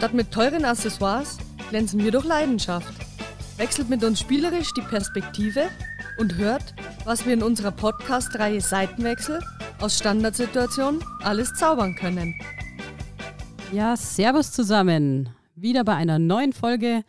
Statt mit teuren Accessoires glänzen wir durch Leidenschaft. Wechselt mit uns spielerisch die Perspektive und hört, was wir in unserer Podcast-Reihe Seitenwechsel aus Standardsituationen alles zaubern können. Ja, Servus zusammen. Wieder bei einer neuen Folge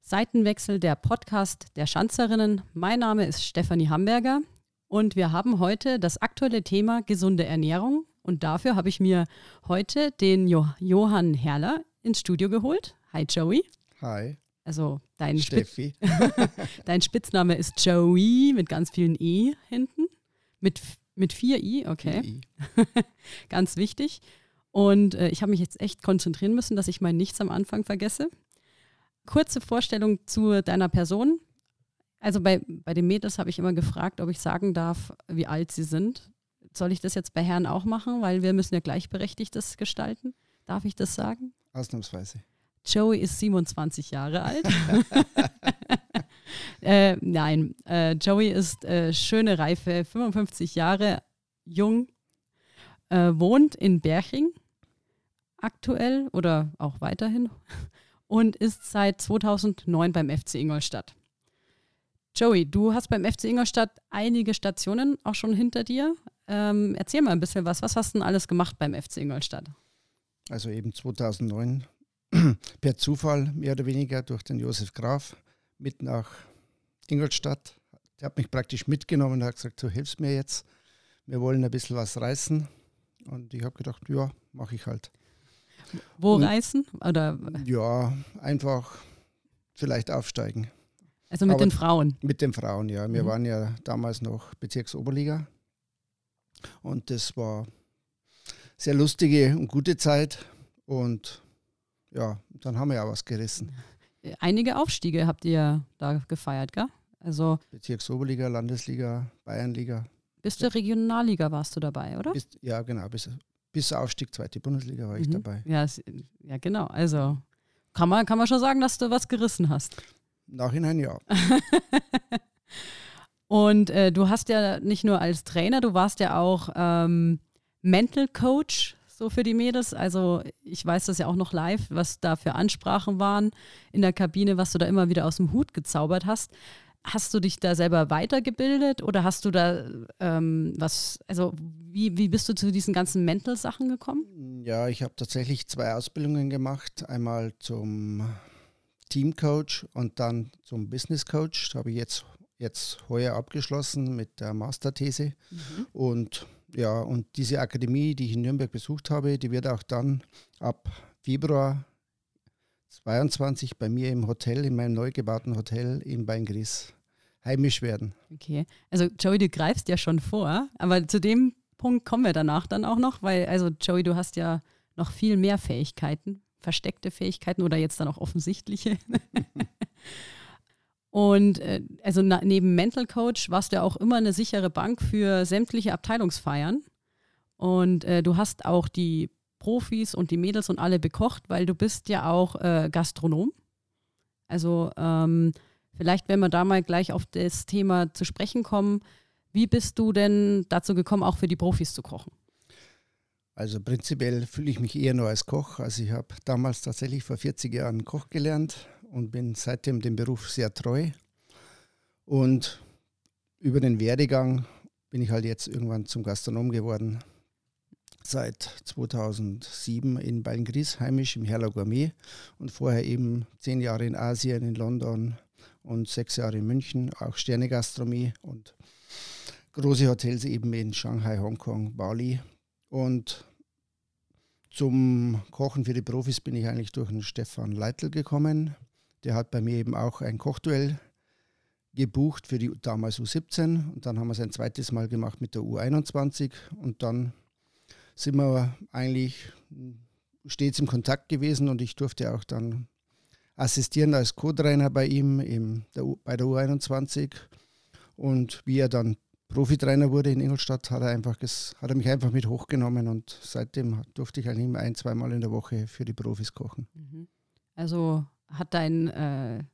Seitenwechsel der Podcast der Schanzerinnen. Mein Name ist Stefanie Hamburger und wir haben heute das aktuelle Thema gesunde Ernährung. Und dafür habe ich mir heute den jo Johann Herrler ins Studio geholt. Hi Joey. Hi. Also dein, Steffi. dein Spitzname ist Joey mit ganz vielen E hinten. Mit, mit vier I, okay. I. ganz wichtig. Und äh, ich habe mich jetzt echt konzentrieren müssen, dass ich mein Nichts am Anfang vergesse. Kurze Vorstellung zu deiner Person. Also bei, bei den Mädels habe ich immer gefragt, ob ich sagen darf, wie alt sie sind. Soll ich das jetzt bei Herren auch machen? Weil wir müssen ja gleichberechtigtes gestalten. Darf ich das sagen? Ausnahmsweise. Joey ist 27 Jahre alt. äh, nein, äh, Joey ist äh, schöne Reife, 55 Jahre jung, äh, wohnt in Berching aktuell oder auch weiterhin und ist seit 2009 beim FC Ingolstadt. Joey, du hast beim FC Ingolstadt einige Stationen auch schon hinter dir. Ähm, erzähl mal ein bisschen was. Was hast du denn alles gemacht beim FC Ingolstadt? Also eben 2009 per Zufall mehr oder weniger durch den Josef Graf mit nach Ingolstadt. Der hat mich praktisch mitgenommen und hat gesagt, du hilfst mir jetzt. Wir wollen ein bisschen was reißen. Und ich habe gedacht, ja, mache ich halt. Wo Und- reisen? Oder Ja, einfach vielleicht aufsteigen. also mit Aber- den Frauen? Mit den Frauen, ja. Wir Mhm. waren ja damals noch Bezirksoberliga. Und das war sehr lustige und gute Zeit. Und ja, dann haben wir ja was gerissen. Einige Aufstiege habt ihr da gefeiert, gell? Also Bezirksoberliga, Landesliga, Bayernliga. bis zur Regionalliga warst du dabei, oder? Bis, ja, genau. Bis, bis Aufstieg zweite Bundesliga war ich Mhm. dabei. Ja, es, ja, genau. Also kann man, kann man schon sagen, dass du was gerissen hast. Nachhinein ja. Und äh, du hast ja nicht nur als Trainer, du warst ja auch ähm, Mental Coach so für die Mädels. Also ich weiß das ja auch noch live, was da für Ansprachen waren in der Kabine, was du da immer wieder aus dem Hut gezaubert hast. Hast du dich da selber weitergebildet oder hast du da ähm, was, also wie, wie bist du zu diesen ganzen Mental-Sachen gekommen? Ja, ich habe tatsächlich zwei Ausbildungen gemacht. Einmal zum Teamcoach und dann zum Business Coach. Da habe ich jetzt, jetzt heuer abgeschlossen mit der Masterthese. Und ja, und diese Akademie, die ich in Nürnberg besucht habe, die wird auch dann ab Februar 22 bei mir im Hotel, in meinem neu gebauten Hotel in Beingries heimisch werden. Okay. Also Joey, du greifst ja schon vor, aber zu dem Punkt kommen wir danach dann auch noch, weil, also Joey, du hast ja noch viel mehr Fähigkeiten, versteckte Fähigkeiten oder jetzt dann auch offensichtliche. Und äh, also neben Mental Coach warst du auch immer eine sichere Bank für sämtliche Abteilungsfeiern. Und äh, du hast auch die Profis und die Mädels und alle bekocht, weil du bist ja auch äh, Gastronom. Also ähm, vielleicht, wenn wir da mal gleich auf das Thema zu sprechen kommen, wie bist du denn dazu gekommen, auch für die Profis zu kochen? Also prinzipiell fühle ich mich eher nur als Koch. Also ich habe damals tatsächlich vor 40 Jahren Koch gelernt und bin seitdem dem Beruf sehr treu. Und über den Werdegang bin ich halt jetzt irgendwann zum Gastronom geworden. Seit 2007 in Beingries heimisch im Herler Gourmet und vorher eben zehn Jahre in Asien, in London und sechs Jahre in München, auch Sternegastronomie und große Hotels eben in Shanghai, Hongkong, Bali. Und zum Kochen für die Profis bin ich eigentlich durch den Stefan Leitl gekommen. Der hat bei mir eben auch ein Kochduell gebucht für die damals U17 und dann haben wir es ein zweites Mal gemacht mit der U21 und dann sind wir eigentlich stets im Kontakt gewesen. Und ich durfte auch dann assistieren als Co-Trainer bei ihm im, der, U- bei der U21 und wie er dann Profitrainer wurde in Ingolstadt, hat er, einfach hat er mich einfach mit hochgenommen. Und seitdem durfte ich eigentlich immer ein, zweimal in der Woche für die Profis kochen. Also hat dein, äh,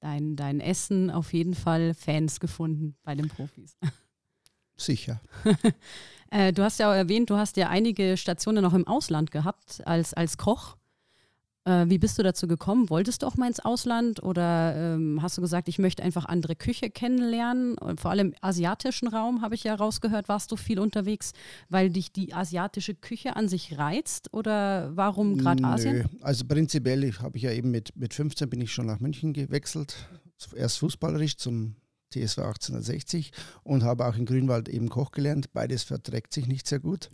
dein, dein Essen auf jeden Fall Fans gefunden bei den Profis. Sicher. Äh, du hast ja auch erwähnt, du hast ja einige Stationen noch im Ausland gehabt als, als Koch. Äh, wie bist du dazu gekommen? Wolltest du auch mal ins Ausland oder ähm, hast du gesagt, ich möchte einfach andere Küche kennenlernen? Und vor allem im asiatischen Raum habe ich ja rausgehört, warst du viel unterwegs, weil dich die asiatische Küche an sich reizt oder warum gerade Asien? Also prinzipiell habe ich ja eben mit, mit 15 bin ich schon nach München gewechselt, erst fußballerisch zum TSV 1860 und habe auch in Grünwald eben Koch gelernt. Beides verträgt sich nicht sehr gut,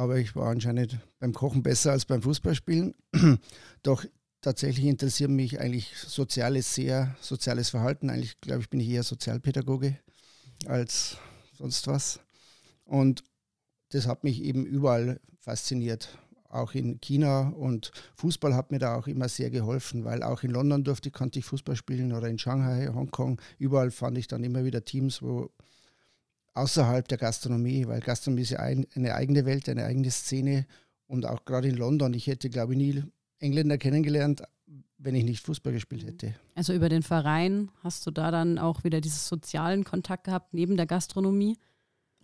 aber ich war anscheinend beim Kochen besser als beim Fußballspielen. Doch tatsächlich interessiert mich eigentlich soziales sehr, soziales Verhalten. Eigentlich glaube ich, bin ich eher Sozialpädagoge als sonst was. Und das hat mich eben überall fasziniert auch in China und Fußball hat mir da auch immer sehr geholfen, weil auch in London durfte, konnte ich Fußball spielen oder in Shanghai, Hongkong, überall fand ich dann immer wieder Teams, wo außerhalb der Gastronomie, weil Gastronomie ist ja ein, eine eigene Welt, eine eigene Szene und auch gerade in London, ich hätte glaube ich nie Engländer kennengelernt, wenn ich nicht Fußball gespielt hätte. Also über den Verein hast du da dann auch wieder diesen sozialen Kontakt gehabt neben der Gastronomie?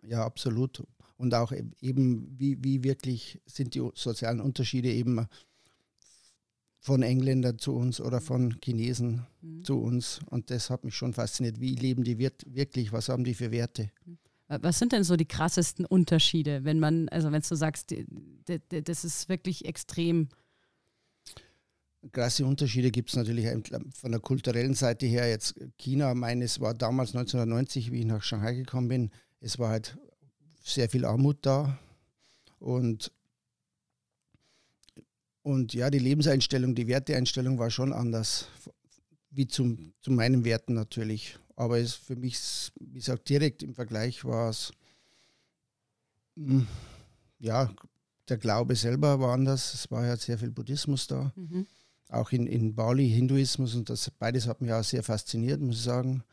Ja, absolut und auch e-, eben, wie, wie wirklich sind die sozialen Unterschiede eben von Engländern zu uns oder von Chinesen mhm. zu uns. Und das hat mich schon fasziniert. Wie leben die wirklich? Was haben die für Werte? Mhm. Was sind denn so die krassesten Unterschiede, wenn man, also wenn du sagst, das ist wirklich extrem? Krasse Unterschiede gibt es natürlich von der kulturellen Seite her. Jetzt China, meines war damals 1990, wie ich nach Shanghai gekommen bin, es war halt sehr viel Armut da und und ja, die Lebenseinstellung, die Werteeinstellung war schon anders, wie zum, zu meinen Werten natürlich. Aber es für mich, wie gesagt, direkt im Vergleich war es, hm, ja, der Glaube selber war anders. Es war ja sehr viel Buddhismus da. Mhm. Auch in, in Bali Hinduismus und das beides hat mich auch sehr fasziniert, muss ich sagen.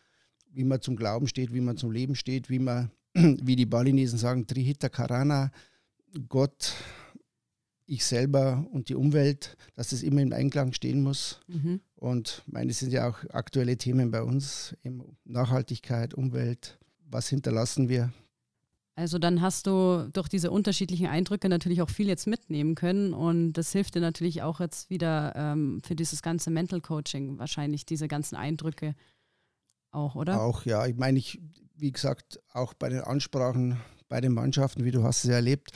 Wie man zum Glauben steht, wie man zum Leben steht, wie man wie die Balinesen sagen, Trihita Karana, Gott, ich selber und die Umwelt, dass das immer im Einklang stehen muss. Mhm. Und meine, sind ja auch aktuelle Themen bei uns, Nachhaltigkeit, Umwelt, was hinterlassen wir. Also dann hast du durch diese unterschiedlichen Eindrücke natürlich auch viel jetzt mitnehmen können und das hilft dir natürlich auch jetzt wieder ähm, für dieses ganze Mental Coaching wahrscheinlich, diese ganzen Eindrücke auch, oder? Auch, ja. Ich meine, ich, wie gesagt, auch bei den Ansprachen bei den Mannschaften, wie du hast es erlebt,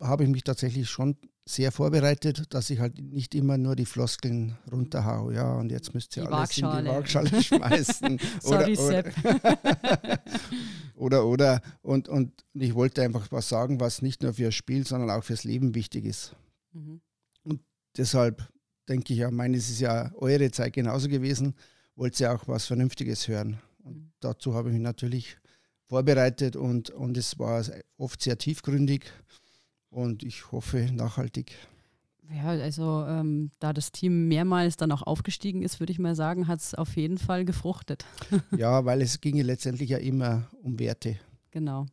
habe ich mich tatsächlich schon sehr vorbereitet, dass ich halt nicht immer nur die Floskeln runterhau, ja, und jetzt müsst ihr die alles Waagschale. in die Waagschale schmeißen. Sorry, oder, oder, oder, oder, und, und ich wollte einfach was sagen, was nicht nur fürs Spiel, sondern auch fürs Leben wichtig ist. Mhm. Und deshalb denke ich ja, meine, es ist ja eure Zeit genauso gewesen, wollt ihr auch was Vernünftiges hören. Und mhm. dazu habe ich mich natürlich vorbereitet und, und es war oft sehr tiefgründig und ich hoffe nachhaltig. Ja, also ähm, da das Team mehrmals dann auch aufgestiegen ist, würde ich mal sagen, hat es auf jeden Fall gefruchtet. ja, weil es ging letztendlich ja immer um Werte. Genau.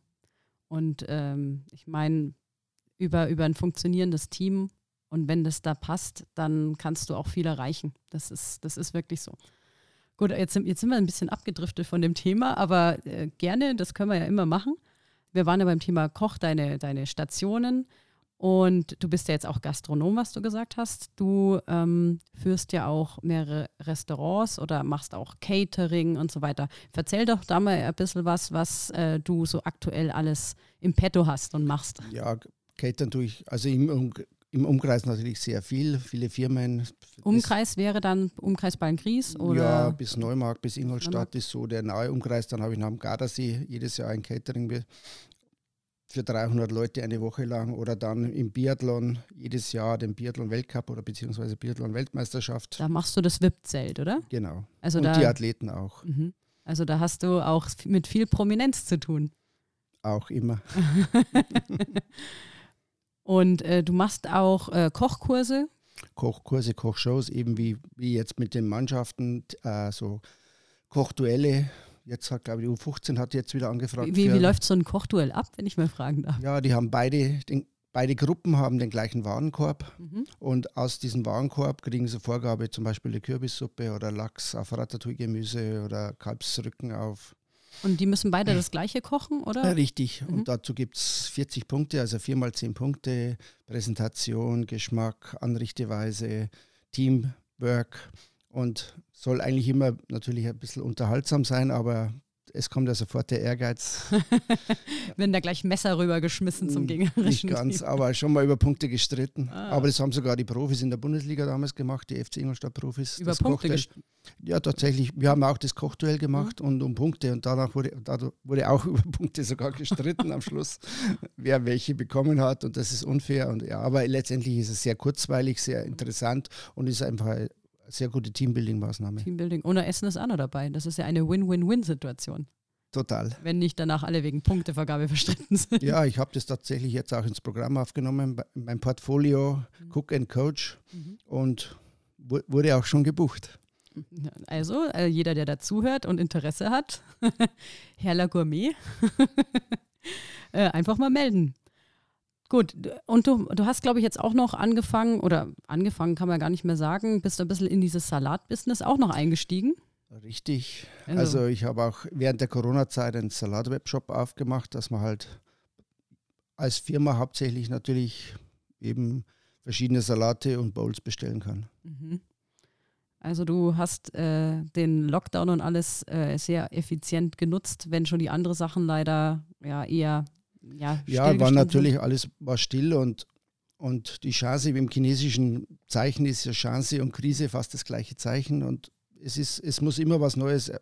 Und ähm, ich meine, über, über ein funktionierendes Team und wenn das da passt, dann kannst du auch viel erreichen. Das ist, das ist wirklich so. Gut, jetzt sind, jetzt sind wir ein bisschen abgedriftet von dem Thema, aber äh, gerne, das können wir ja immer machen. Wir waren ja beim Thema Koch, deine, deine Stationen. Und du bist ja jetzt auch Gastronom, was du gesagt hast. Du ähm, führst ja auch mehrere Restaurants oder machst auch Catering und so weiter. Erzähl doch da mal ein bisschen was, was äh, du so aktuell alles im Petto hast und machst. Ja, Catering tue ich, also im, im Umkreis natürlich sehr viel, viele Firmen. Umkreis wäre dann Umkreis Ballenkries oder? Ja, bis Neumarkt, bis Ingolstadt ist so der nahe Umkreis. Dann habe ich nach dem Gardasee jedes Jahr ein Catering für 300 Leute eine Woche lang oder dann im Biathlon jedes Jahr den Biathlon-Weltcup oder beziehungsweise Biathlon-Weltmeisterschaft. Da machst du das VIP-Zelt, oder? Genau. Also Und da, die Athleten auch. Mhm. Also da hast du auch mit viel Prominenz zu tun. Auch immer. Und äh, du machst auch äh, Kochkurse. Kochkurse, Kochshows, eben wie, wie jetzt mit den Mannschaften, äh, so Kochduelle. Jetzt hat, glaube ich, die U15 hat jetzt wieder angefragt. Wie, wie läuft so ein Kochduell ab, wenn ich mal fragen darf? Ja, die haben beide, den, beide Gruppen haben den gleichen Warenkorb mhm. und aus diesem Warenkorb kriegen sie Vorgabe, zum Beispiel eine Kürbissuppe oder Lachs auf Ratatouille-Gemüse oder Kalbsrücken auf Und die müssen beide das gleiche kochen, Ja, oder? richtig. Mhm. Und dazu gibt es 40 Punkte, also 4 mal 10 Punkte. Präsentation, Geschmack, Anrichteweise, Teamwork und soll eigentlich immer natürlich ein bisschen unterhaltsam sein, aber es kommt ja sofort der Ehrgeiz. Wenn da gleich Messer rübergeschmissen zum Mm, gegnerischen Nicht ganz, Team. aber schon mal über Punkte gestritten. Ah. Aber das haben sogar die Profis in der Bundesliga damals gemacht, die FC Ingolstadt-Profis. Über Das Punkte Ja, tatsächlich. Wir haben auch das Kochduell gemacht und um Punkte und danach wurde, dadurch wurde auch über Punkte sogar gestritten am Schluss, wer welche bekommen hat und das ist unfair. Und ja, aber letztendlich ist es sehr kurzweilig, sehr interessant und ist einfach sehr gute Teambuilding-Maßnahme. Teambuilding. Ohne Essen ist auch noch dabei. Das ist ja eine Win-Win-Win-Situation, Total. wenn nicht danach alle wegen Punktevergabe verstritten sind. Ja, ich habe das tatsächlich jetzt auch ins Programm aufgenommen, mein Portfolio Cook and Coach Mhm. und wu- wurde auch schon gebucht. Also, äh, jeder, der dazuhört und Interesse hat, Herrler Gourmet, äh, einfach mal melden. Gut, und du, du hast, glaube ich, jetzt auch noch angefangen, oder angefangen kann man gar nicht mehr sagen, bist du ein bisschen in dieses Salat-Business auch noch eingestiegen. Richtig. Also- Also, ich habe auch während der Corona-Zeit einen Salat-Webshop aufgemacht, dass man halt als Firma hauptsächlich natürlich eben verschiedene Salate und Bowls bestellen kann. Mhm. Also du hast äh, den Lockdown und alles äh, sehr effizient genutzt, wenn schon die anderen Sachen leider ja eher ja, Ja, war natürlich alles war still und, und die Chance wie im chinesischen Zeichen ist ja Chance und Krise fast das gleiche Zeichen und es ist, es muss immer was Neues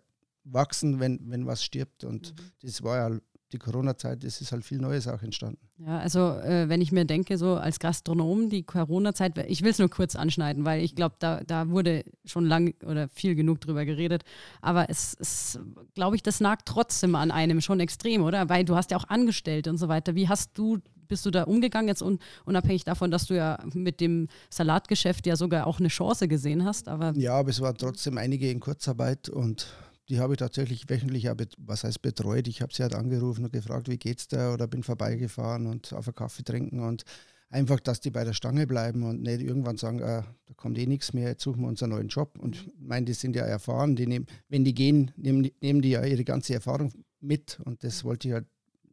wachsen, wenn, wenn was stirbt und Mhm. das war ja die Corona-Zeit, es ist halt viel Neues auch entstanden. Ja, also äh, wenn ich mir denke, so als Gastronom, die Corona-Zeit, ich will es nur kurz anschneiden, weil ich glaube, da, da wurde schon lang oder viel genug drüber geredet. Aber es ist, glaube ich, das nagt trotzdem an einem schon extrem, oder? Weil du hast ja auch Angestellte und so weiter. Wie hast du, bist du da umgegangen, jetzt un, unabhängig davon, dass du ja mit dem Salatgeschäft ja sogar auch eine Chance gesehen hast? Aber Ja, aber es waren trotzdem einige in Kurzarbeit und die habe ich tatsächlich wöchentlich, was heißt betreut. Ich habe sie halt angerufen und gefragt, wie geht's da oder bin vorbeigefahren und auf einen Kaffee trinken und einfach, dass die bei der Stange bleiben und nicht irgendwann sagen, ah, da kommt eh nichts mehr, jetzt suchen wir uns einen neuen Job. Und ich meine, die sind ja erfahren, die nehmen, wenn die gehen, nehmen die, nehmen die ja ihre ganze Erfahrung mit und das wollte ich halt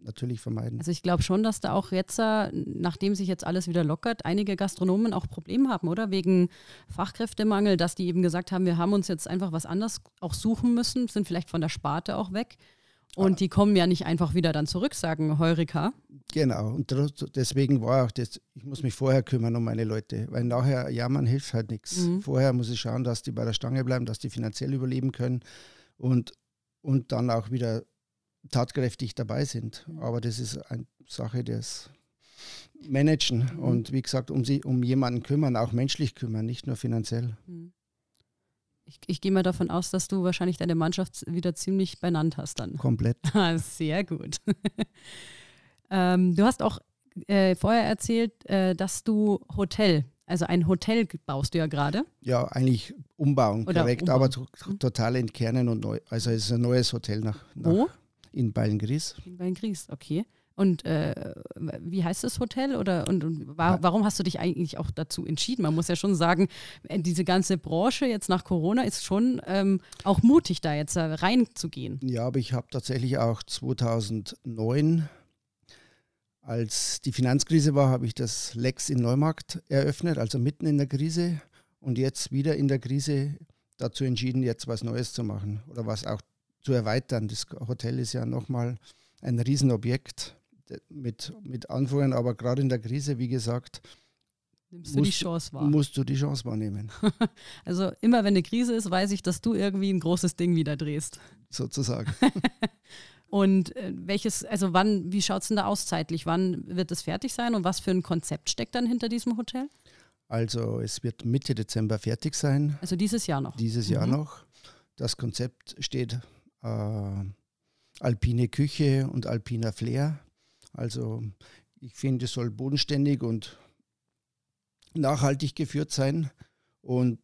natürlich vermeiden. Also ich glaube schon, dass da auch jetzt, äh, nachdem sich jetzt alles wieder lockert, einige Gastronomen auch Probleme haben, oder? Wegen Fachkräftemangel, dass die eben gesagt haben, wir haben uns jetzt einfach was anderes auch suchen müssen, sind vielleicht von der Sparte auch weg. Und die kommen ja nicht einfach wieder dann zurück, sagen Heurika. Genau, und deswegen war auch das, ich muss mich vorher kümmern um meine Leute, weil nachher jammern hilft halt nichts. Mhm. Vorher muss ich schauen, dass die bei der Stange bleiben, dass die finanziell überleben können und, und dann auch wieder tatkräftig dabei sind. Mhm. Aber das ist eine Sache des Managen Mhm. und wie gesagt, um, sie, um jemanden kümmern, auch menschlich kümmern, nicht nur finanziell. Ich, ich gehe mal davon aus, dass du wahrscheinlich deine Mannschaft wieder ziemlich benannt hast dann. Komplett. Ah, Sehr gut. ähm, du hast auch äh, vorher erzählt, äh, dass du Hotel, also ein Hotel baust du ja gerade. Ja, eigentlich umbauen, Oder korrekt, umbauen. aber to total entkernen und neu. Also es ist ein neues Hotel nach, nach Wo? In Beilngries. Bei den Gries, okay. Und äh, wie heißt das Hotel? Oder und, und wa warum hast du dich eigentlich auch dazu entschieden? Man muss ja schon sagen, äh, diese ganze Branche jetzt nach Corona ist schon ähm, auch mutig, da jetzt äh, reinzugehen. Ja, aber ich habe tatsächlich auch 2009, als die Finanzkrise war, habe ich das Lex in Neumarkt eröffnet, also mitten in der Krise. Und jetzt wieder in der Krise dazu entschieden, jetzt was Neues zu machen oder was auch zu erweitern. Das Hotel ist ja nochmal ein Riesenobjekt mit, mit Anfängen, aber gerade in der Krise, wie gesagt, Nimmst du die Musst- Chance wahr? musst du die Chance wahrnehmen, Also immer wenn eine Krise ist, weiß ich, dass du irgendwie ein großes Ding wieder drehst. sozusagen. Und äh, welches, also wann, wie schaut es denn da aus zeitlich? Wann wird es fertig sein und was für ein Konzept steckt dann hinter diesem Hotel? Also es wird Mitte Dezember fertig sein. Also dieses Jahr noch. dieses Jahr Mhm. noch. Das Konzept steht äh, alpine Küche und alpiner Flair. Also ich finde, es soll bodenständig und nachhaltig geführt sein. Und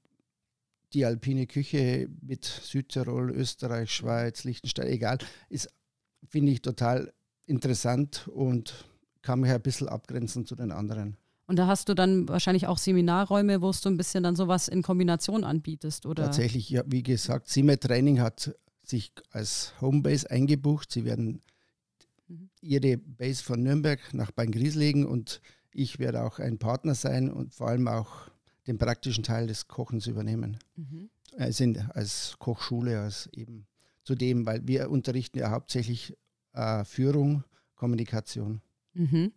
die alpine Küche mit Südtirol, Österreich, Schweiz, Liechtenstein, egal, ist, finde ich, total interessant und kann mich ein bisschen abgrenzen zu den anderen. Und da hast du dann wahrscheinlich auch Seminarräume, wo du ein bisschen dann sowas in Kombination anbietest, oder? Tatsächlich, ja, wie gesagt, Sime Training hat sich als Homebase eingebucht. Sie werden mhm. ihre Base von Nürnberg nach Beingries legen und ich werde auch ein Partner sein und vor allem auch den praktischen Teil des Kochens übernehmen. Mhm. Äh, sind als Kochschule, als eben zudem, weil wir unterrichten ja hauptsächlich äh, Führung, Kommunikation. Mhm.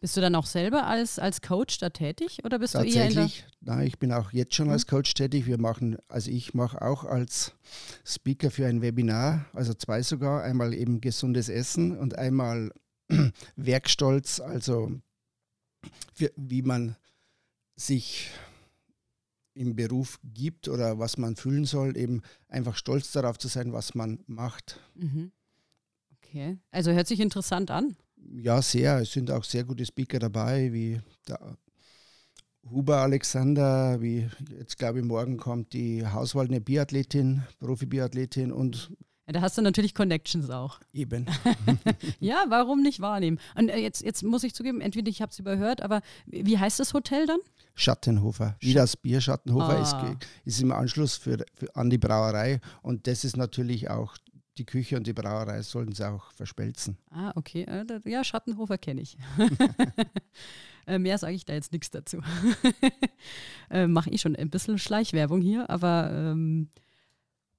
Bist du dann auch selber als, als Coach da tätig oder bist du eher in der Nein, ich bin auch jetzt schon als mhm. Coach tätig. Wir machen, also ich mache auch als Speaker für ein Webinar, also zwei sogar, einmal eben gesundes Essen und einmal Werkstolz, also für, wie man sich im Beruf gibt oder was man fühlen soll, eben einfach stolz darauf zu sein, was man macht. Mhm. Okay, also hört sich interessant an. Ja, sehr. Es sind auch sehr gute Speaker dabei, wie der Huber Alexander, wie jetzt glaube ich morgen kommt die Hauswaldene Biathletin, Profi-Biathletin und ja, da hast du natürlich Connections auch. Eben. ja, warum nicht wahrnehmen? Und äh, jetzt, jetzt muss ich zugeben, entweder ich habe es überhört, aber wie heißt das Hotel dann? Schattenhofer. Wie das Bier Schattenhofer ah. ist, ist im Anschluss für, für, an die Brauerei. Und das ist natürlich auch die Küche und die Brauerei sollten sie auch verschmelzen. Ah, okay. Äh, ja, Schattenhofer kenne ich. äh, mehr sage ich da jetzt nichts dazu. äh, Mache ich schon ein bisschen Schleichwerbung hier, aber ähm,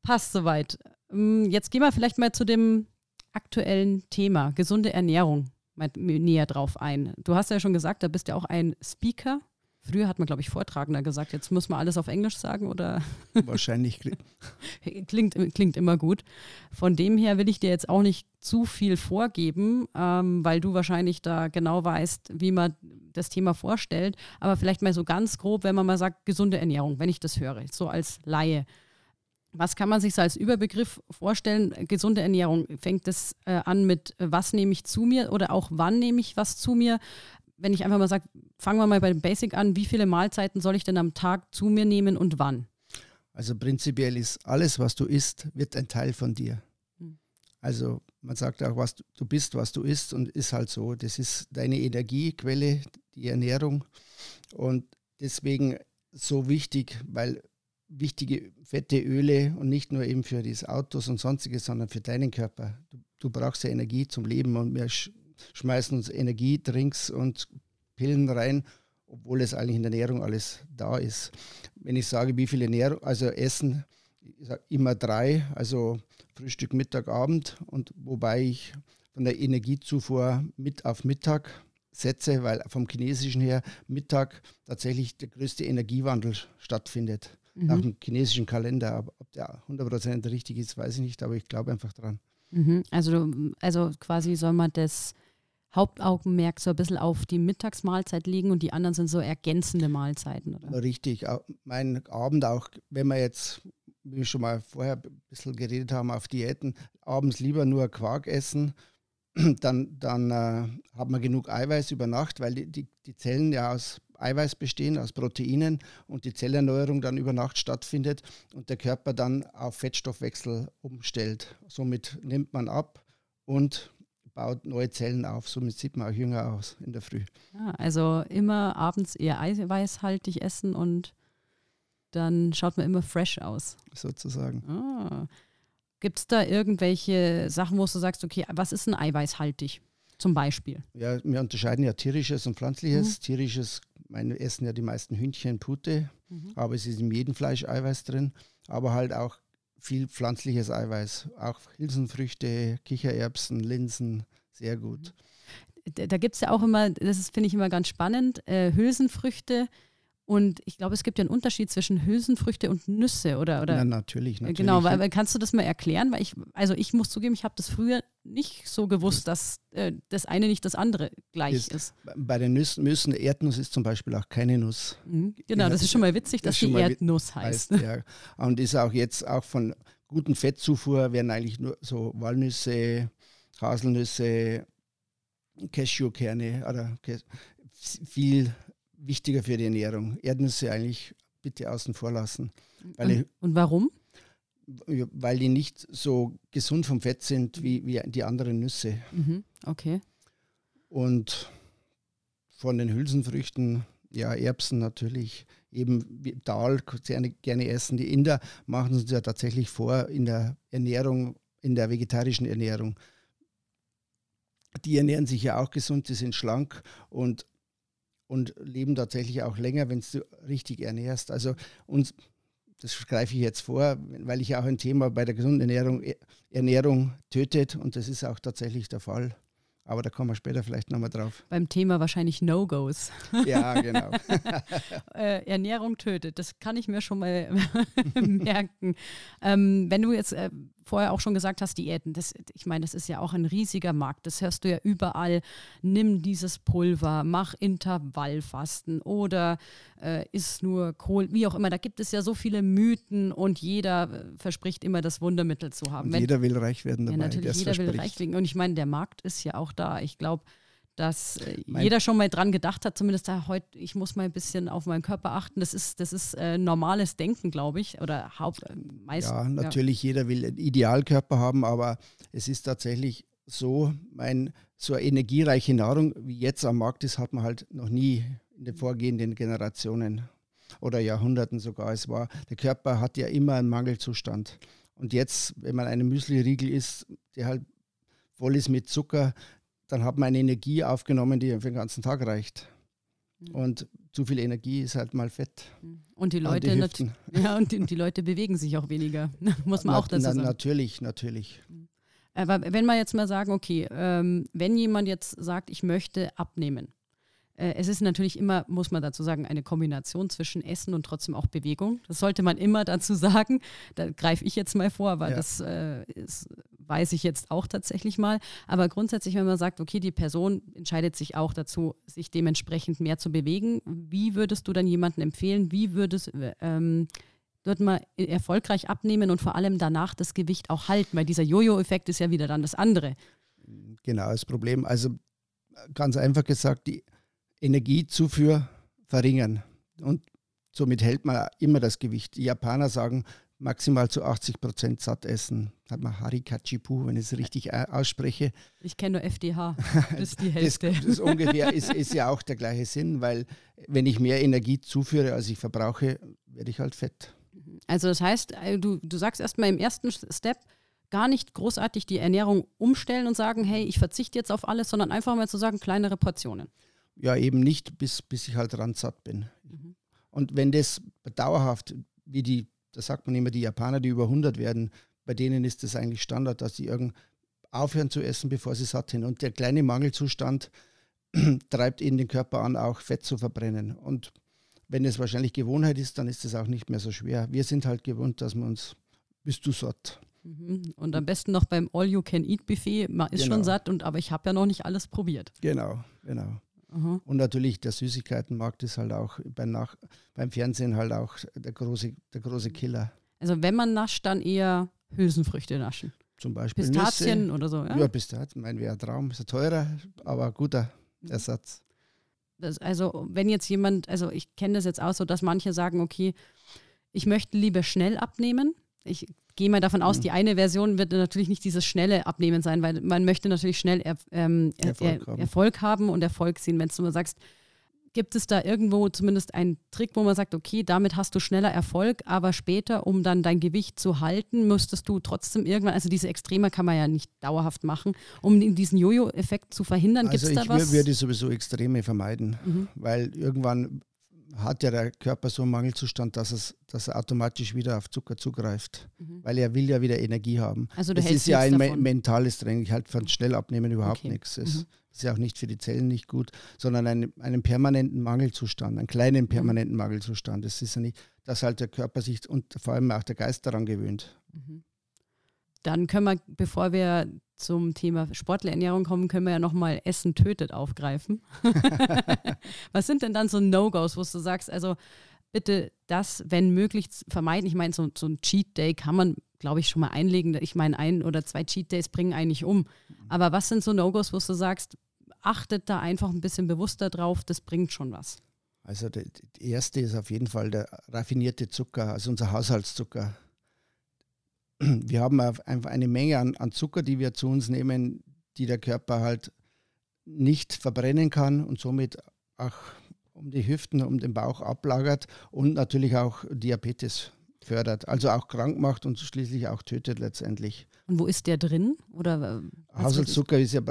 passt soweit. Ähm, jetzt gehen wir vielleicht mal zu dem aktuellen Thema, gesunde Ernährung, näher drauf ein. Du hast ja schon gesagt, da bist ja auch ein Speaker Früher hat man, glaube ich, Vortragender gesagt. Jetzt muss man alles auf Englisch sagen oder? Wahrscheinlich. klingt, klingt immer gut. Von dem her will ich dir jetzt auch nicht zu viel vorgeben, ähm, weil du wahrscheinlich da genau weißt, wie man das Thema vorstellt. Aber vielleicht mal so ganz grob, wenn man mal sagt, gesunde Ernährung, wenn ich das höre, so als Laie. Was kann man sich so als Überbegriff vorstellen? Gesunde Ernährung, fängt das äh, an mit, äh, was nehme ich zu mir oder auch wann nehme ich was zu mir? Wenn ich einfach mal sage, fangen wir mal bei dem Basic an, wie viele Mahlzeiten soll ich denn am Tag zu mir nehmen und wann? Also prinzipiell ist alles, was du isst, wird ein Teil von dir. Hm. Also man sagt auch, was du bist, was du isst und ist halt so. Das ist deine Energiequelle, die Ernährung. Und deswegen so wichtig, weil wichtige fette Öle und nicht nur eben für die Autos und sonstiges, sondern für deinen Körper. Du, du brauchst ja Energie zum Leben und wir schmeißen uns Energiedrinks und Pillen rein, obwohl es eigentlich in der Ernährung alles da ist. Wenn ich sage, wie viel Ernährung, also Essen, immer drei, also Frühstück, Mittag, Abend und wobei ich von der Energiezufuhr mit auf Mittag setze, weil vom chinesischen her Mittag tatsächlich der größte Energiewandel stattfindet. Mhm. Nach dem chinesischen Kalender. Ob der 100% richtig ist, weiß ich nicht, aber ich glaube einfach dran. Mhm. Also, also quasi soll man das Hauptaugenmerk so ein bisschen auf die Mittagsmahlzeit liegen und die anderen sind so ergänzende Mahlzeiten, oder? Richtig. Mein Abend auch, wenn wir jetzt, wie wir schon mal vorher ein bisschen geredet haben, auf Diäten, abends lieber nur Quark essen, dann, dann äh, hat man genug Eiweiß über Nacht, weil die, die, die Zellen ja aus Eiweiß bestehen, aus Proteinen und die Zellerneuerung dann über Nacht stattfindet und der Körper dann auf Fettstoffwechsel umstellt. Somit nimmt man ab und baut neue Zellen auf. Somit sieht man auch jünger aus in der Früh. Ja, also immer abends eher eiweißhaltig essen und dann schaut man immer fresh aus. Sozusagen. Ah. Gibt es da irgendwelche Sachen, wo du sagst, okay, was ist ein eiweißhaltig? Zum Beispiel. Ja, wir unterscheiden ja tierisches und pflanzliches. Mhm. Tierisches, meine essen ja die meisten Hühnchen Pute, mhm. aber es ist in jedem Fleisch Eiweiß drin, aber halt auch viel pflanzliches Eiweiß, auch Hülsenfrüchte, Kichererbsen, Linsen, sehr gut. Da, gibt es ja auch immer, das finde ich immer ganz spannend, äh, Hülsenfrüchte. Und ich glaube, es gibt ja einen Unterschied zwischen Hülsenfrüchte und Nüsse, oder? oder ja, natürlich, natürlich. Genau, weil, kannst du das mal erklären? Weil ich, also ich muss zugeben, ich habe das früher nicht so gewusst, dass äh, das eine nicht das andere gleich ist. ist. Bei den Nüssen, Nüssen, Erdnuss ist zum Beispiel auch keine Nuss. Mhm, genau, das ist schon mal witzig, dass die Erdnuss heißt. heißt ja. Und ist auch jetzt auch von guten Fettzufuhr werden eigentlich nur so Walnüsse, Haselnüsse, Cashewkerne oder viel wichtiger für die Ernährung. Erdnüsse eigentlich bitte außen vor lassen. Und, ich, und, warum? Weil die nicht so gesund vom Fett sind wie, wie die anderen Nüsse. Mhm, okay. Und von den Hülsenfrüchten, Ja, Erbsen natürlich. Eben Dahl gerne, gerne essen. Die Inder machen es ja tatsächlich vor in der Ernährung, in der vegetarischen Ernährung. Die ernähren sich ja auch gesund, die sind schlank und, und leben tatsächlich auch länger, wenn du richtig ernährst. Also uns, das greife ich jetzt vor, weil ich auch ein Thema bei der gesunden Ernährung, Ernährung tötet und das ist auch tatsächlich der Fall. Aber da kommen wir später vielleicht nochmal drauf. Beim Thema wahrscheinlich No-Gos. Ja, genau. äh, Ernährung tötet, das kann ich mir schon mal merken. Ähm, wenn du jetzt äh, vorher auch schon gesagt hast, Diäten, das, ich meine, das ist ja auch ein riesiger Markt. Das hörst du ja überall. Nimm dieses Pulver, mach Intervallfasten oder äh, isst nur Kohl, wie auch immer. Da gibt es ja so viele Mythen und jeder äh, verspricht immer, das Wundermittel zu haben. Wenn, jeder will reich werden dabei. Ja, natürlich, jeder verspricht. will reich werden. Und ich meine, der Markt ist ja auch da. Ich glaube, dass äh, jeder schon mal dran gedacht hat, zumindest da heute, ich muss mal ein bisschen auf meinen Körper achten. Das ist, das ist äh, normales Denken, glaube ich. Oder Haupt, äh, meist, Ja, natürlich, ja. jeder will einen Idealkörper haben, aber es ist tatsächlich so, mein, so eine energiereiche Nahrung, wie jetzt am Markt ist, hat man halt noch nie in den vorgehenden Generationen oder Jahrhunderten sogar. Es war, der Körper hat ja immer einen Mangelzustand. Und jetzt, wenn man einen Müsli-Riegel isst, der halt voll ist mit Zucker, dann hat man eine Energie aufgenommen, die für den ganzen Tag reicht. Mhm. Und zu viel Energie ist halt mal Fett. Mhm. Und die Leute, die ja, und die, die, Leute bewegen sich auch weniger, muss man na, auch dazu sagen. natürlich, natürlich. Mhm. Aber wenn wir jetzt mal sagen, okay, ähm, wenn jemand jetzt sagt, ich möchte abnehmen, es ist natürlich immer, muss man dazu sagen, eine Kombination zwischen Essen und trotzdem auch Bewegung. Das sollte man immer dazu sagen. Da greife ich jetzt mal vor, weil ja. das äh, ist, weiß ich jetzt auch tatsächlich mal. Aber grundsätzlich, wenn man sagt, okay, die Person entscheidet sich auch dazu, sich dementsprechend mehr zu bewegen, wie würdest du dann jemanden empfehlen? Wie würdest ähm, wird man erfolgreich abnehmen und vor allem danach das Gewicht auch halten? Weil dieser Jojo-Effekt ist ja wieder dann das andere. Genau, das Problem. Also ganz einfach gesagt, die Energiezufuhr verringern. Und somit hält man immer das Gewicht. Die Japaner sagen, maximal zu 80 Prozent satt essen. Hat man Harikachipu, wenn ich es richtig ausspreche. Ich kenne nur FDH, das ist die Hälfte. das, das ungefähr ist, ist ja auch der gleiche Sinn, weil wenn ich mehr Energie zuführe, als ich verbrauche, werde ich halt fett. Also das heißt, äh, du, du sagst erstmal im ersten Step, gar nicht großartig die Ernährung umstellen und sagen, hey, ich verzichte jetzt auf alles, sondern einfach mal zu sagen, kleinere Portionen. Ja, eben nicht, bis, bis ich halt randsatt bin. Mhm. Und wenn das dauerhaft, wie die, da sagt man immer, die Japaner, die über 100 werden, bei denen ist das eigentlich Standard, dass sie irgend aufhören zu essen, bevor sie satt sind. Und der kleine Mangelzustand treibt ihnen den Körper an, auch Fett zu verbrennen. Und wenn es wahrscheinlich Gewohnheit ist, dann ist es auch nicht mehr so schwer. Wir sind halt gewohnt, dass man uns, bist du satt. Mhm. Und am besten noch beim All-You-Can-Eat-Buffet, man ist genau. schon satt, und, aber ich habe ja noch nicht alles probiert. Genau, genau. Mhm. Und natürlich der Süßigkeitenmarkt ist halt auch beim, Nach beim Fernsehen halt auch der große, der große Killer. Also wenn man nascht, dann eher Hülsenfrüchte naschen. Zum Beispiel Pistazien Nüsse. oder so. Ja, ja Pistazien, mein wäre ein Traum. Ist ein teurer, aber guter. Ersatz. Das, also wenn jetzt jemand, also ich kenne das jetzt auch so, dass manche sagen, okay, ich möchte lieber schnell abnehmen. Ich gehe mal davon aus, mhm. die eine Version wird natürlich nicht dieses schnelle Abnehmen sein, weil man möchte natürlich schnell er, ähm, Erfolg, er, haben. Erfolg, haben. und Erfolg sehen. Wenn du mal sagst, gibt es da irgendwo zumindest einen Trick, wo man sagt, okay, damit hast du schneller Erfolg, aber später, um dann dein Gewicht zu halten, müsstest du trotzdem irgendwann, also diese Extreme kann man ja nicht dauerhaft machen, um diesen Jojo-Effekt zu verhindern. Also Gibt's da was? Ich würde sowieso Extreme vermeiden, mhm. weil irgendwann hat ja der Körper so einen Mangelzustand, dass, es, dass er automatisch wieder auf Zucker zugreift, mhm. weil er will ja wieder Energie haben. Also das ist ja ein me mentales Training. Ich halte von schnell abnehmen überhaupt okay. nichts. Das mhm. ist ja auch nicht für die Zellen nicht gut, sondern einen, einen permanenten Mangelzustand, einen kleinen mhm. permanenten mhm. Mangelzustand. Das ist ja nicht, dass halt der Körper sich und vor allem auch der Geist daran gewöhnt. Mhm. Dann können wir, bevor wir zum Thema Sportlerernährung kommen, können wir ja nochmal Essen tötet aufgreifen. Was sind denn dann so No-Gos, wo du sagst, also bitte das, wenn möglich, vermeiden? Ich meine, so, so ein Cheat Day kann man, glaube ich, schon mal einlegen. Ich meine, ein oder zwei Cheat Days bringen eigentlich um. Aber was sind so No-Gos, wo du sagst, achtet da einfach ein bisschen bewusster drauf, das bringt schon was? Also der erste ist auf jeden Fall der raffinierte Zucker, also unser Haushaltszucker wir haben einfach eine Menge an, an Zucker, die wir zu uns nehmen, die der Körper halt nicht verbrennen kann und somit auch um die Hüften, um den Bauch ablagert und natürlich auch Diabetes fördert, also auch krank macht und schließlich auch tötet letztendlich. Und wo ist der drin? Oder äh, Haushaltszucker ist ja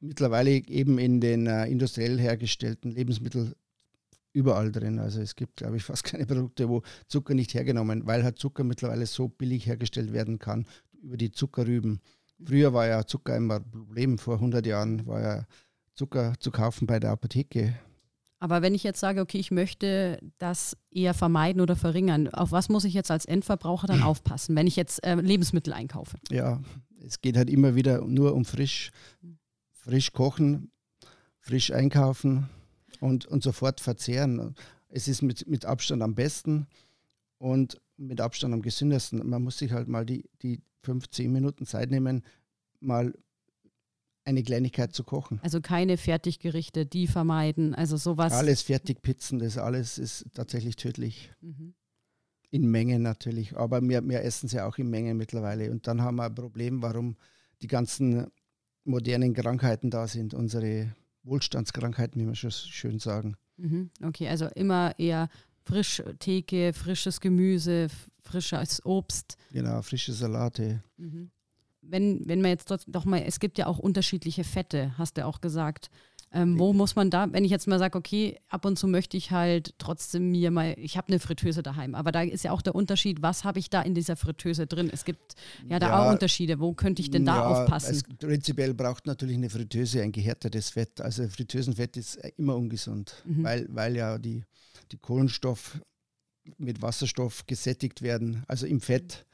mittlerweile eben in den äh, industriell hergestellten Lebensmitteln überall drin. Also es gibt, glaube ich, fast keine Produkte, wo Zucker nicht hergenommen, weil halt Zucker mittlerweile so billig hergestellt werden kann über die Zuckerrüben. Früher war ja Zucker immer ein Problem. Vor 100 Jahren war ja Zucker zu kaufen bei der Apotheke. Aber wenn ich jetzt sage, okay, ich möchte das eher vermeiden oder verringern, auf was muss ich jetzt als Endverbraucher dann aufpassen, wenn ich jetzt äh, Lebensmittel einkaufe? Ja, es geht halt immer wieder nur um frisch, frisch kochen, frisch einkaufen und, und sofort verzehren. Es ist mit, mit Abstand am besten und mit Abstand am gesündesten. Man muss sich halt mal die, die fünf, zehn Minuten Zeit nehmen, mal eine Kleinigkeit zu kochen. Also keine Fertiggerichte, die vermeiden, also sowas. Alles Fertigpizzen, das alles ist tatsächlich tödlich. Mhm. In Mengen natürlich, aber wir, wir essen sie auch in Mengen mittlerweile. Und dann haben wir ein Problem, warum die ganzen modernen Krankheiten da sind, unsere Wohlstandskrankheiten, wie wir schon schön sagen. Mhm. Okay, also immer eher Frischtheke, frisches Gemüse, frisches Obst. Genau, frische Salate. Mhm wenn, wenn man jetzt doch mal, es gibt ja auch unterschiedliche Fette, hast du auch gesagt. Ähm, wo muss man da, wenn ich jetzt mal sage, okay, ab und zu möchte ich halt trotzdem mir mal, ich habe eine Fritteuse daheim, aber da ist ja auch der Unterschied, was habe ich da in dieser Fritteuse drin? Es gibt ja da ja, auch Unterschiede. Wo könnte ich denn da ja, aufpassen? Es, prinzipiell braucht natürlich eine Fritteuse ein gehärtetes Fett. Also Fritteusenfett ist immer ungesund, mhm. weil, weil ja die, die Kohlenstoff mit Wasserstoff gesättigt werden, also im Fett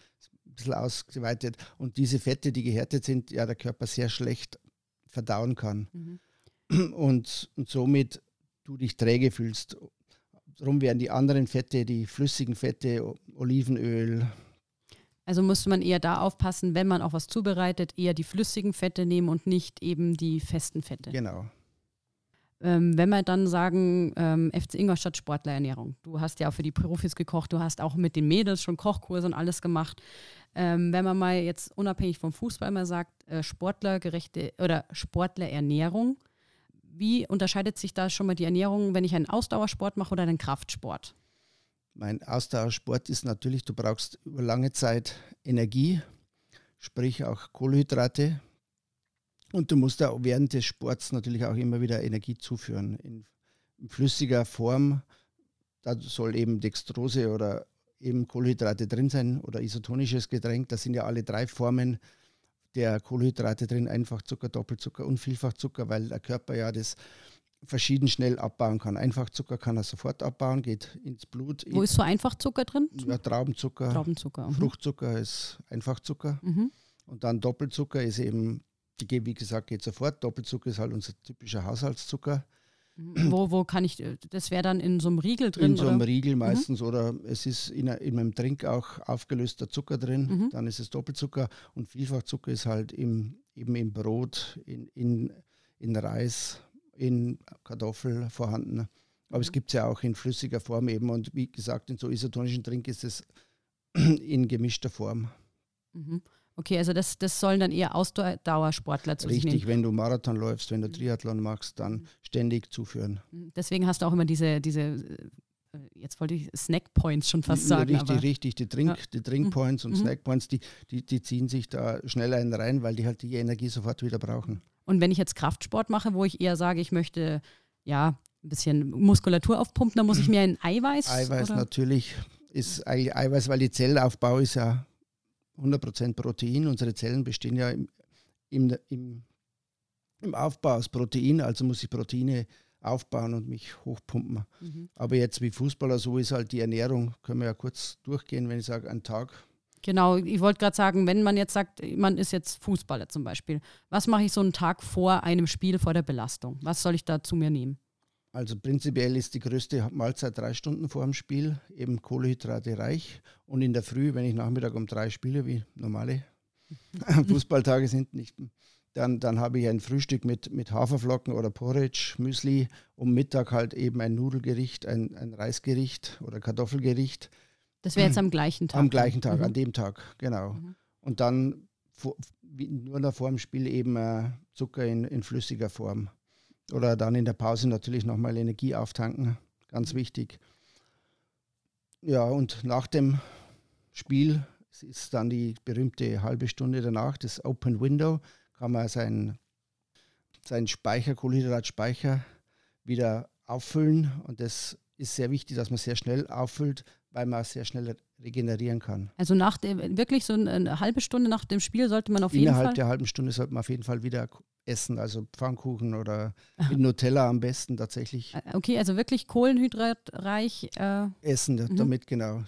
bisschen ausgeweitet und diese Fette, die gehärtet sind, ja der Körper sehr schlecht verdauen kann. Mhm. Und, und somit du dich träge fühlst. Darum werden die anderen Fette, die flüssigen Fette, Olivenöl. Also muss man eher da aufpassen, wenn man auch was zubereitet, eher die flüssigen Fette nehmen und nicht eben die festen Fette. Genau. Ähm, wenn wir dann sagen, ähm, FC Ingolstadt Sportlerernährung, du hast ja auch für die Profis gekocht, du hast auch mit den Mädels schon Kochkurse und alles gemacht. Ähm, wenn man mal jetzt unabhängig vom Fußball mal sagt, äh, Sportlergerechte oder Sportlerernährung, wie unterscheidet sich da schon mal die Ernährung, wenn ich einen Ausdauersport mache oder einen Kraftsport? Mein Ausdauersport ist natürlich, du brauchst über lange Zeit Energie, sprich auch Kohlenhydrate, und du musst da während des Sports natürlich auch immer wieder Energie zuführen. In, flüssiger Form, da soll eben Dextrose oder eben Kohlenhydrate drin sein oder isotonisches Getränk. Da sind ja alle drei Formen der Kohlenhydrate drin, Einfachzucker, Doppelzucker und Vielfachzucker, weil der Körper ja das verschieden schnell abbauen kann. Einfachzucker kann er sofort abbauen, geht ins Blut. Wo ist so Einfachzucker drin? Ja, Traubenzucker. Traubenzucker. Mhm. Fruchtzucker ist Einfachzucker. Mhm. Und dann Doppelzucker ist eben die geht, wie gesagt, geht sofort. Doppelzucker ist halt unser typischer Haushaltszucker. Mhm. Wo, wo kann ich, das wäre dann in so einem Riegel drin? In so einem oder? Riegel mhm. meistens mhm. oder es ist in, in einem Trink auch aufgelöster Zucker drin, mhm. dann ist es Doppelzucker und Vielfachzucker ist halt im, eben im Brot, in, in, in Reis, in Kartoffel vorhanden. Aber es mhm. gibt es ja auch in flüssiger Form eben und wie gesagt, in so isotonischen Trink ist es in gemischter Form. Okay, also das, das sollen dann eher Ausdauersportler zu Richtig, nehmen. wenn du Marathon läufst, wenn du Triathlon machst, dann mhm. ständig zuführen. Mhm. Deswegen hast du auch immer diese, diese äh, jetzt wollte ich Snack Points schon fast sagen. Richtig, richtig. Die Drink, ja. die mhm. Und mhm. Snack Points, die, die, die ziehen sich da schneller in rein, weil die halt die Energie sofort wieder brauchen. Und wenn ich jetzt Kraftsport mache, wo ich eher sage, ich möchte ja ein bisschen Muskulatur aufpumpen, dann muss ich mir ein Eiweiß. Eiweiß oder? natürlich ist Eiweiß, weil die Zellaufbau ist ja 100% Protein. Unsere Zellen bestehen ja im, im, im, im, Aufbau aus Protein, also muss ich Proteine aufbauen und mich hochpumpen. Mhm. Aber jetzt wie Fußballer, so ist halt die Ernährung, können wir ja kurz durchgehen, wenn ich sage, ein Tag. Genau, ich wollte gerade sagen, wenn man jetzt sagt, man ist jetzt Fußballer zum Beispiel, was mache ich so einen Tag vor einem Spiel, vor der Belastung? Was soll ich da zu mir nehmen? Also prinzipiell ist die größte Mahlzeit drei Stunden vor dem Spiel, eben Kohlehydrate reich. Und in der Früh, wenn ich Nachmittag um drei spiele, wie normale Fußballtage sind, nicht, dann, dann habe ich ein Frühstück mit, mit Haferflocken oder Porridge, Müsli, um Mittag halt eben ein Nudelgericht, ein, ein Reisgericht oder Kartoffelgericht. Das wäre jetzt am gleichen Tag. Am gleichen Tag, mhm. an dem Tag, genau. Mhm. Und dann vor, nur noch vor dem Spiel eben äh, Zucker in, in flüssiger Form. Oder dann in der Pause natürlich nochmal Energie auftanken. ganz wichtig. Ja, und nach dem Spiel ist dann die berühmte halbe Stunde danach, das Open Window, kann man seinen, seinen Speicher, Kohlenhydratspeicher wieder auffüllen. Und das ist sehr wichtig, dass man sehr schnell auffüllt, weil man sehr schnell regenerieren kann. Also nach dem, wirklich so eine, halbe Stunde nach dem Spiel sollte man auf Innerhalb jeden Fall. Innerhalb der halben Stunde sollte man auf jeden Fall wieder essen, also Pfannkuchen oder mit Nutella am besten tatsächlich. Äh, okay, also wirklich kohlenhydratreich. Äh, essen, mhm. damit genau,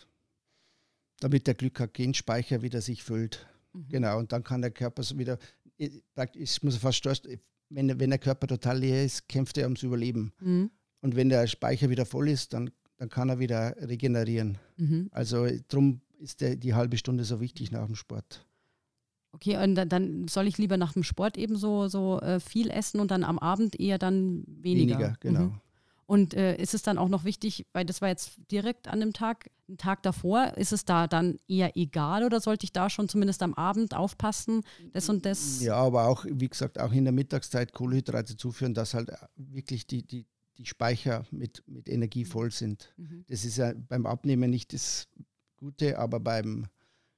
damit der Glykogenspeicher wieder sich füllt. Mhm. Genau, und dann kann der Körper so wieder, ich muss fast stolz, wenn, wenn der Körper total leer ist, kämpft er ums Überleben. Mhm. Und wenn der Speicher wieder voll ist, dann, dann kann er wieder regenerieren. Mhm. Also darum ist der, die halbe Stunde so wichtig nach dem Sport. Okay, und dann soll ich lieber nach dem Sport eben so, so äh, viel essen und dann am Abend eher dann weniger. Weniger, genau. Mhm. Und äh, ist es dann auch noch wichtig, weil das war jetzt direkt an dem Tag, einen Tag davor, ist es da dann eher egal oder sollte ich da schon zumindest am Abend aufpassen, das und das? Ja, aber auch, wie gesagt, auch in der Mittagszeit Kohlenhydrate zuführen, dass halt wirklich die, die, die Speicher mit, mit Energie voll sind. Mhm. Das ist ja beim Abnehmen nicht das Gute, aber beim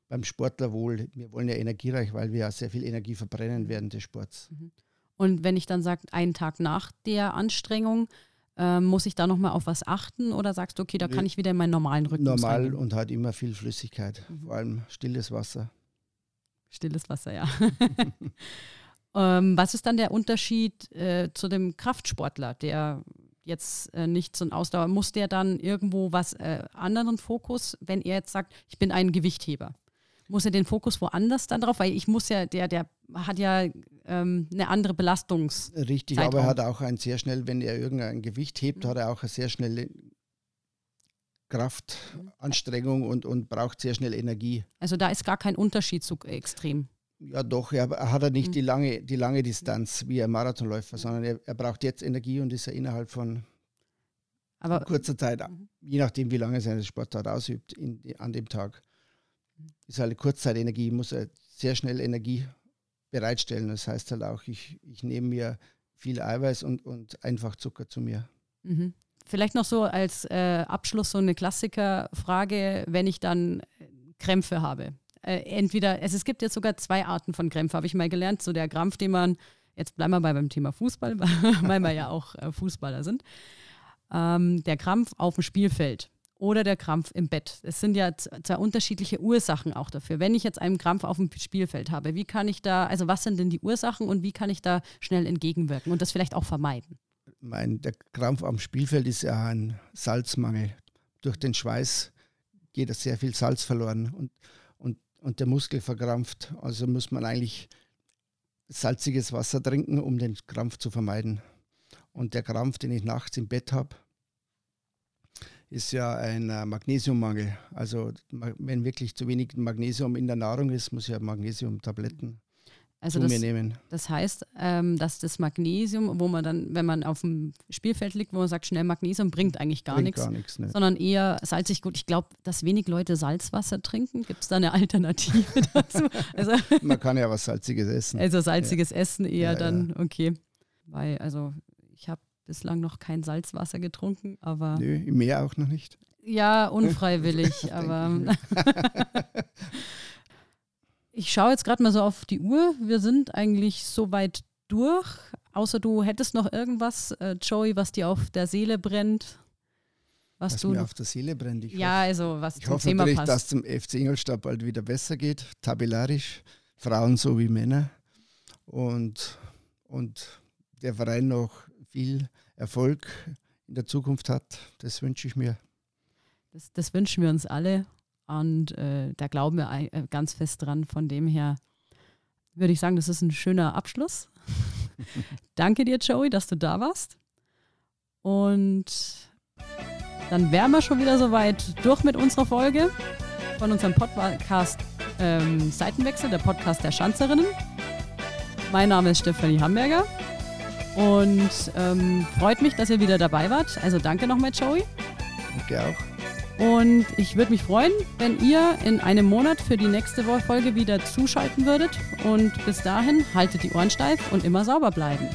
beim Sportler wohl. Wir wollen ja energiereich, weil wir ja sehr viel Energie verbrennen während des Sports. Mhm. Und wenn ich dann sage, einen Tag nach der Anstrengung, äh, muss ich da nochmal auf was achten oder sagst du, okay, da kann ich wieder in meinen normalen Rhythmus Normal rein? und halt immer viel Flüssigkeit, mhm. vor allem stilles Wasser. Stilles Wasser, ja. ähm, was ist dann der Unterschied äh, zu dem Kraftsportler, der jetzt äh, nicht so ein Ausdauer, muss der dann irgendwo was äh, anderen Fokus, wenn er jetzt sagt, ich bin ein Gewichtheber? muss er den Fokus woanders dann drauf? Weil ich muss ja, der, der hat ja ähm, eine andere Belastungs. Richtig, Zeitraum. aber er hat auch ein sehr schnell, wenn er irgendein Gewicht hebt, mhm. hat er auch eine sehr schnelle Kraftanstrengung und, und braucht sehr schnell Energie. Also da ist gar kein Unterschied so extrem. Ja, doch, er hat er nicht mhm. die, lange, die lange Distanz wie ein Marathonläufer, sondern er, er braucht jetzt Energie und ist er innerhalb von aber, kurzer Zeit, mhm. je nachdem, wie lange er seine Sportart ausübt, in, an dem Tag ist halt Kurzzeitenergie, muss halt sehr schnell Energie bereitstellen. Das heißt halt auch, ich, ich nehme mir viel Eiweiß und, und einfach Zucker zu mir. Mhm. Vielleicht noch so als äh, Abschluss so eine Klassikerfrage, wenn ich dann Krämpfe habe. Äh, entweder, es, es gibt jetzt sogar zwei Arten von Krämpfen, habe ich mal gelernt. So der Krampf, den man, jetzt bleiben wir bei beim Thema Fußball, weil wir ja auch äh, Fußballer sind. Ähm, der Krampf auf dem Spielfeld oder der Krampf im Bett. Es sind ja zwei unterschiedliche Ursachen auch dafür. Wenn ich jetzt einen Krampf auf dem Spielfeld habe, wie kann ich da, also was sind denn die Ursachen und wie kann ich da schnell entgegenwirken und das vielleicht auch vermeiden? Mein, der Krampf am Spielfeld ist ja ein Salzmangel. Durch den Schweiß geht sehr viel Salz verloren und, und, der Muskel verkrampft. Also muss man eigentlich salziges Wasser trinken, um den Krampf zu vermeiden. Und der Krampf, den ich nachts im Bett habe, ist ja ein äh, Magnesiummangel. Also wenn wirklich zu wenig Magnesium in der Nahrung ist, muss ich ja Magnesiumtabletten also das. Das heißt, ähm, dass das Magnesium, wo man dann, wenn man auf dem Spielfeld liegt, wo man sagt, schnell Magnesium, bringt eigentlich gar nichts, ne. sondern eher salzig gut. Ich glaube, dass wenig Leute Salzwasser trinken. Gibt es da eine Alternative dazu? Also, man kann ja was Salziges essen. Also salziges ja. Essen eher ja, dann, ja. okay. Weil, also ich habe bislang noch kein Salzwasser getrunken, aber. Nö, im Meer auch noch nicht. Ja, unfreiwillig, aber. Ich schaue jetzt gerade mal so auf die Uhr. Wir sind eigentlich so weit durch. Außer du hättest noch irgendwas, äh, Joey, was dir auf der Seele brennt. Was, was du mir auf der Seele brennt. Ich ja, hoffe, also was ich zum hoffe Thema natürlich, passt. dass zum FC Ingolstadt bald wieder besser geht, tabellarisch, Frauen so wie Männer. Und, und der Verein noch viel Erfolg in der Zukunft hat. Das wünsche ich mir. Das, das wünschen wir uns alle und äh, da glauben wir äh, ganz fest dran. Von dem her würde ich sagen, das ist ein schöner Abschluss. Danke dir, Joey, dass du da warst. Und dann wären wir schon wieder soweit durch mit unserer Folge von unserem Podcast ähm, Seitenwechsel, der Podcast der Schanzerinnen. Mein Name ist Stefanie Hamburger. Und ähm, freut mich, dass ihr wieder dabei wart. Also danke nochmal, Joey. Danke auch. Und ich würde mich freuen, wenn ihr in einem Monat für die nächste Folge wieder zuschalten würdet. Und bis dahin haltet die Ohren steif und immer sauber bleiben.